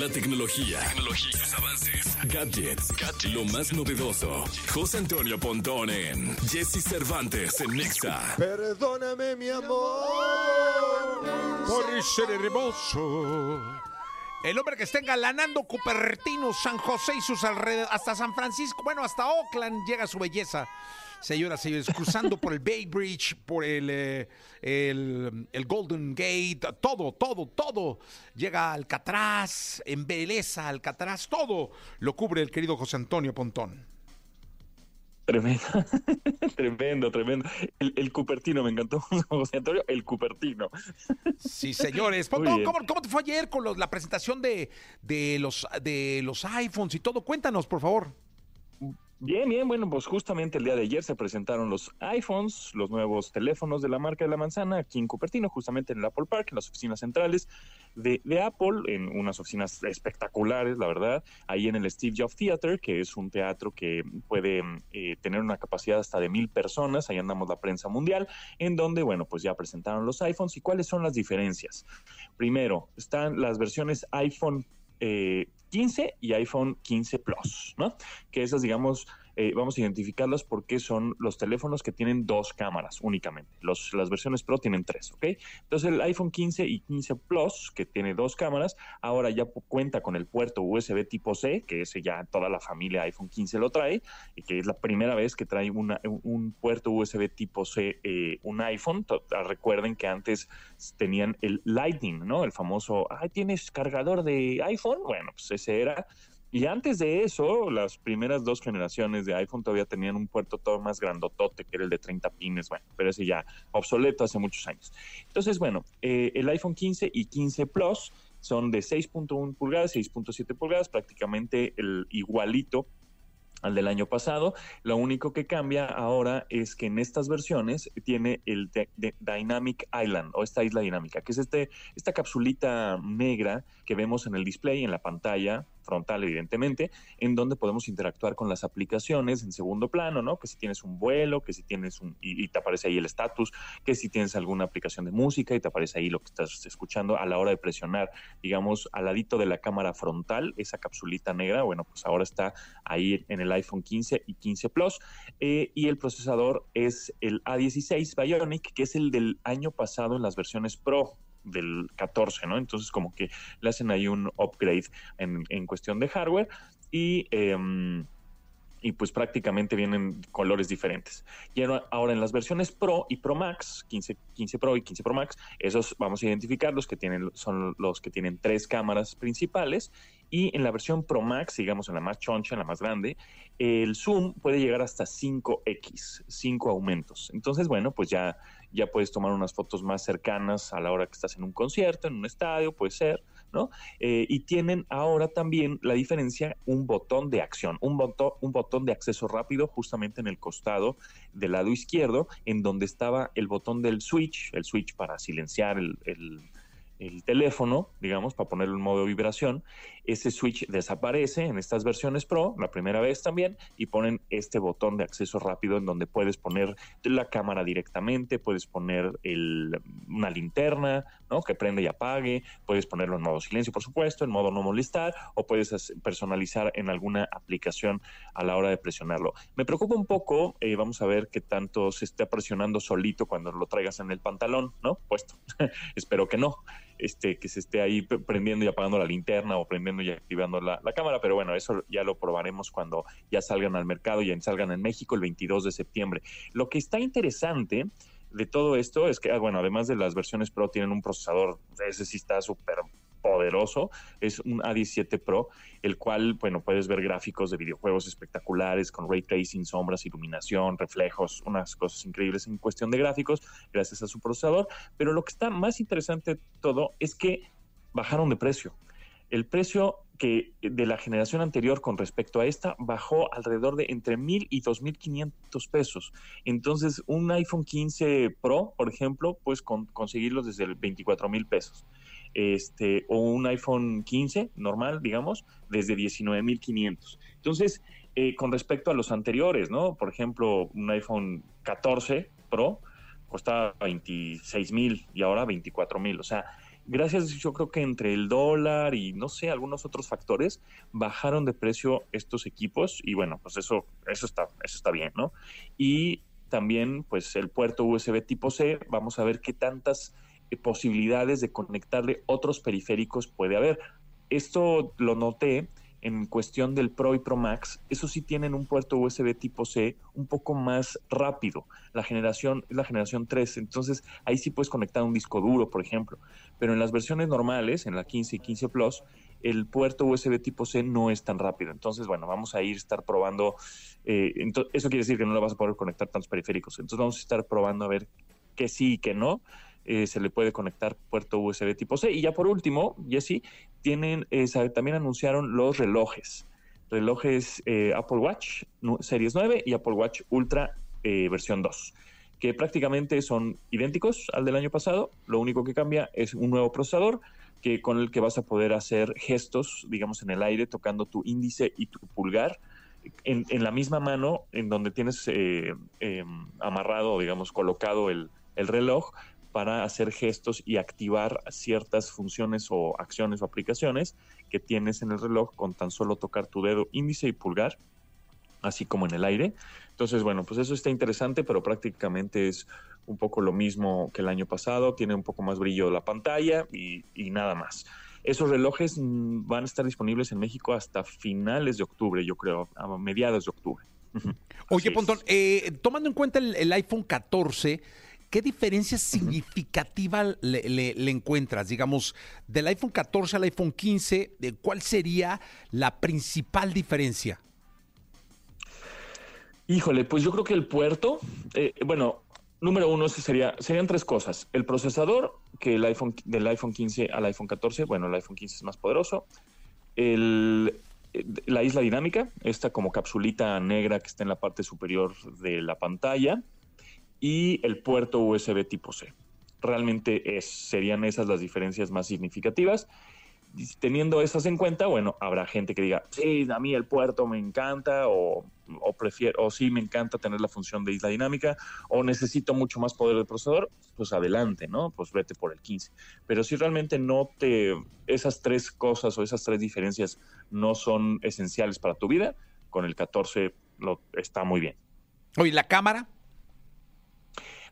La tecnología, tecnología sus avances, gadgets, lo más novedoso. José Antonio Pontón en Jesse Cervantes en Nexa. Perdóname, mi amor, por ser hermoso. El hombre que está engalanando Cupertino, San José y sus alrededores, hasta San Francisco, bueno, hasta Oakland llega su belleza. Señoras señores, cruzando por el Bay Bridge, por el, eh, el, Golden Gate, todo, todo, todo. Llega Alcatraz, embeleza Alcatraz, todo lo cubre el querido José Antonio Pontón. Tremendo, tremendo, tremendo. El, el, Cupertino, me encantó, José Antonio, el Cupertino. Sí, señores. ¿Cómo, cómo, cómo te fue ayer con los, la presentación de, de, los, de los iPhones y todo? Cuéntanos, por favor. Bien, bien, bueno, pues justamente el día de ayer se presentaron los iPhones, los nuevos teléfonos de la marca de la manzana aquí en Cupertino, justamente en el Apple Park, en las oficinas centrales de, de, Apple, en unas oficinas espectaculares, la verdad, ahí en el Steve Jobs Theater, que es un teatro que puede eh, tener una capacidad hasta de mil personas, ahí andamos la prensa mundial, en donde, bueno, pues ya presentaron los iPhones y cuáles son las diferencias. Primero, están las versiones iPhone eh, 15 y iPhone 15 Plus, ¿no? Que esas, digamos, eh, vamos a identificarlas porque son los teléfonos que tienen dos cámaras únicamente. Los, las versiones Pro tienen tres, ¿ok? Entonces el iPhone 15 y 15 Plus, que tiene dos cámaras, ahora ya cuenta con el puerto USB tipo C, que ese ya toda la familia iPhone 15 lo trae, y que es la primera vez que trae una, un puerto USB tipo C eh, un iPhone. Recuerden que antes tenían el Lightning, ¿no? El famoso, ay, ¿tienes cargador de iPhone? Bueno, pues ese era y antes de eso, las primeras dos generaciones de iPhone todavía tenían un puerto todo más grandotote, que era el de 30 pines, bueno, pero ese ya obsoleto hace muchos años. Entonces, bueno, eh, el iPhone 15 y 15 Plus son de 6.1 pulgadas, 6.7 pulgadas, prácticamente el igualito al del año pasado. Lo único que cambia ahora es que en estas versiones tiene el Dynamic Island o esta isla dinámica, que es este, esta capsulita negra que vemos en el display, en la pantalla, frontal, evidentemente, en donde podemos interactuar con las aplicaciones en segundo plano, ¿no? Que si tienes un vuelo, que si tienes un, y, y te aparece ahí el estatus, que si tienes alguna aplicación de música y te aparece ahí lo que estás escuchando a la hora de presionar, digamos, al ladito de la cámara frontal, esa capsulita negra, bueno, pues ahora está ahí en el iPhone 15 y 15 Plus, eh, y el procesador es el A16 Bionic, que es el del año pasado en las versiones Pro, del 14, ¿no? Entonces como que le hacen ahí un upgrade en, en cuestión de hardware y... Eh, y pues prácticamente vienen colores diferentes. Y ahora en las versiones Pro y Pro Max, 15, 15 Pro y 15 Pro Max, esos vamos a identificar los que tienen, son los que tienen tres cámaras principales. Y en la versión Pro Max, digamos en la más choncha, en la más grande, el zoom puede llegar hasta 5x, 5 aumentos. Entonces, bueno, pues ya, ya puedes tomar unas fotos más cercanas a la hora que estás en un concierto, en un estadio, puede ser ¿no? Eh, y tienen ahora también la diferencia un botón de acción, un botón, un botón de acceso rápido justamente en el costado del lado izquierdo, en donde estaba el botón del switch, el switch para silenciar el, el el teléfono, digamos, para ponerlo en modo vibración, ese switch desaparece en estas versiones Pro, la primera vez también, y ponen este botón de acceso rápido en donde puedes poner la cámara directamente, puedes poner el, una linterna, ¿no? Que prende y apague, puedes ponerlo en modo silencio, por supuesto, en modo no molestar, o puedes personalizar en alguna aplicación a la hora de presionarlo. Me preocupa un poco, eh, vamos a ver qué tanto se está presionando solito cuando lo traigas en el pantalón, ¿no? Puesto. Espero que no este, que se esté ahí prendiendo y apagando la linterna o prendiendo y activando la, la, cámara, pero bueno, eso ya lo probaremos cuando ya salgan al mercado, ya salgan en México el 22 de septiembre. Lo que está interesante de todo esto es que, ah, bueno, además de las versiones Pro, tienen un procesador, ese sí está súper poderoso, es un A17 Pro, el cual, bueno, puedes ver gráficos de videojuegos espectaculares con ray tracing, sombras, iluminación, reflejos, unas cosas increíbles en cuestión de gráficos, gracias a su procesador. Pero lo que está más interesante de todo es que bajaron de precio. El precio que de la generación anterior con respecto a esta bajó alrededor de entre mil y dos mil quinientos pesos. Entonces, un iPhone 15 Pro, por ejemplo, puedes con, conseguirlos desde el 24 mil pesos este, o un iPhone 15 normal, digamos, desde 19.500. Entonces, eh, con respecto a los anteriores, ¿no? Por ejemplo, un iPhone 14 Pro costaba 26 mil y ahora 24 mil. O sea, gracias yo creo que entre el dólar y no sé, algunos otros factores, bajaron de precio estos equipos y bueno, pues eso, eso está, eso está bien, ¿no? Y también pues el puerto USB tipo C, vamos a ver qué tantas posibilidades de conectarle otros periféricos puede haber. Esto lo noté en cuestión del Pro y Pro Max, eso sí tienen un puerto USB tipo C un poco más rápido. La generación es la generación 3, entonces ahí sí puedes conectar un disco duro, por ejemplo. Pero en las versiones normales, en la 15 y 15 Plus, el puerto USB tipo C no es tan rápido. Entonces, bueno, vamos a ir a estar probando. Eh, eso quiere decir que no lo vas a poder conectar tantos periféricos. Entonces, vamos a estar probando a ver qué sí y qué no. Eh, se le puede conectar puerto USB tipo C. Y ya por último, Jesse, tienen, eh, también anunciaron los relojes. Relojes eh, Apple Watch Series 9 y Apple Watch Ultra versión 2, que prácticamente son idénticos al del año pasado. Lo único que cambia es un nuevo procesador que, con el que vas a poder hacer gestos, digamos, en el aire, tocando tu índice y tu pulgar. En, en la misma mano en donde tienes em, amarrado, digamos, colocado el, el reloj, para hacer gestos y activar ciertas funciones o acciones o aplicaciones que tienes en el reloj con tan solo tocar tu dedo índice y pulgar, así como en el aire. Entonces, bueno, pues eso está interesante, pero prácticamente es un poco lo mismo que el año pasado, tiene un poco más brillo la pantalla y, nada más. Esos relojes mm, van a estar disponibles en México hasta finales de octubre, yo creo, a mediados de octubre. Oye, Pontón, eh, tomando en cuenta el, el iPhone 14, ¿qué diferencia significativa le, encuentras? Digamos, del iPhone 14 al iPhone 15, ¿cuál sería la principal diferencia? Híjole, pues yo creo que el puerto, eh, bueno, número uno sería, serían tres cosas. El procesador, que el iPhone, del iPhone 15 al iPhone 14, bueno, el iPhone 15 es más poderoso. El, eh, la isla dinámica, esta como capsulita negra que está en la parte superior de la pantalla y el puerto USB tipo C. Realmente es, serían esas las diferencias más significativas. teniendo esas en cuenta, bueno, habrá gente que diga, sí, a mí el puerto me encanta o, o prefiero, o sí me encanta tener la función de isla dinámica o necesito mucho más poder del procesador, pues adelante, ¿no? Pues vete por el 15. Pero si realmente no te, esas tres cosas o esas tres diferencias no son esenciales para tu vida, con el 14 lo, está muy bien. Oye, ¿la cámara?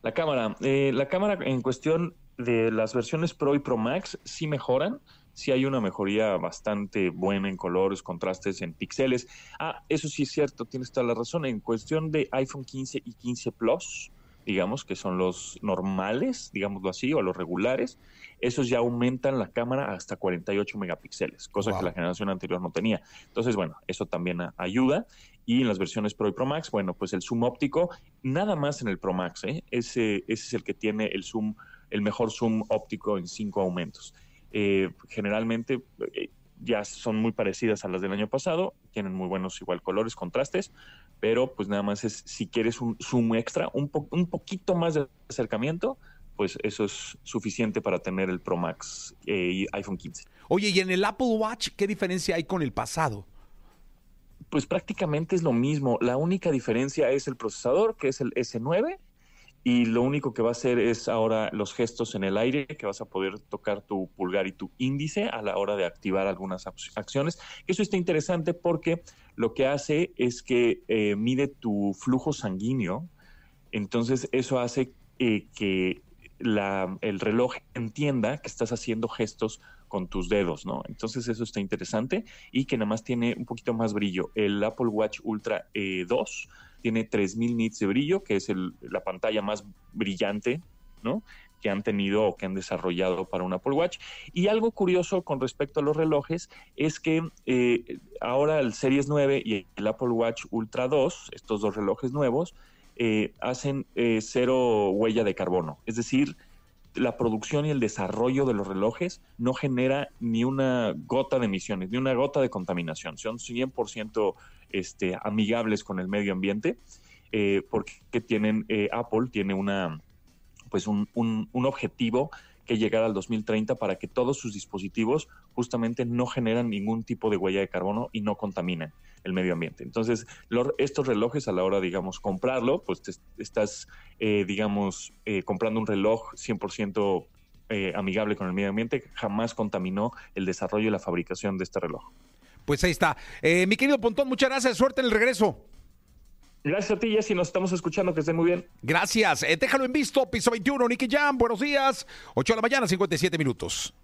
La cámara, eh, la cámara en cuestión de las versiones Pro y Pro Max sí mejoran, sí hay una mejoría bastante buena en colores, contrastes, en píxeles. Ah, eso sí es cierto, tienes toda la razón. En cuestión de iPhone 15 y 15 Plus, digamos que son los normales, digámoslo así, o los regulares, esos ya aumentan la cámara hasta 48 megapíxeles, cosa que la generación anterior no tenía. Entonces, bueno, eso también ayuda y en las versiones Pro y Pro Max, bueno, pues el zoom óptico, nada más en el Pro Max, ¿eh? ese, ese es el que tiene el zoom, el mejor zoom óptico en cinco aumentos. Eh, generalmente eh, ya son muy parecidas a las del año pasado, tienen muy buenos igual colores, contrastes, pero pues nada más es si quieres un zoom extra, un, un poquito más de acercamiento, pues eso es suficiente para tener el Pro Max y iPhone 15. Oye, ¿y en el Apple Watch qué diferencia hay con el pasado? pues prácticamente es lo mismo. La única diferencia es el procesador, que es el S9, y lo único que va a hacer es ahora los gestos en el aire, que vas a poder tocar tu pulgar y tu índice a la hora de activar algunas acciones. Eso está interesante porque lo que hace es que eh, mide tu flujo sanguíneo, entonces eso hace eh, que el reloj entienda que estás haciendo gestos con tus dedos, ¿no? Entonces eso está interesante y que nada más tiene un poquito más brillo. El Apple Watch Ultra 2 eh, tiene 3000 nits de brillo, que es la pantalla más brillante, ¿no? que han tenido o que han desarrollado para un Apple Watch. Y algo curioso con respecto a los relojes es que eh, ahora el Series 9 y el Apple Watch Ultra 2, estos dos relojes nuevos, eh, hacen cero huella de carbono. Es decir, la producción y el desarrollo de los relojes no genera ni una gota de emisiones, ni una gota de contaminación. Son 100% este, amigables con el medio ambiente, eh, porque tienen, eh, Apple tiene una, pues un, un, objetivo que llegar al 2030 para que todos sus dispositivos justamente no generan ningún tipo de huella de carbono y no contaminan el medio ambiente. Entonces, estos relojes a la hora, digamos, comprarlo, pues te, estás, eh, digamos, eh, comprando un reloj 100% eh, amigable con el medio ambiente, jamás contaminó el desarrollo y la fabricación de este reloj. Pues ahí está. Eh, mi querido Pontón, muchas gracias. Suerte en el regreso. Gracias a ti, Jessy. Nos estamos escuchando. Que estén muy bien. Gracias. Eh, déjalo en visto. Piso 21, Nicky Jam. Buenos días. 8 de la mañana, 57 minutos.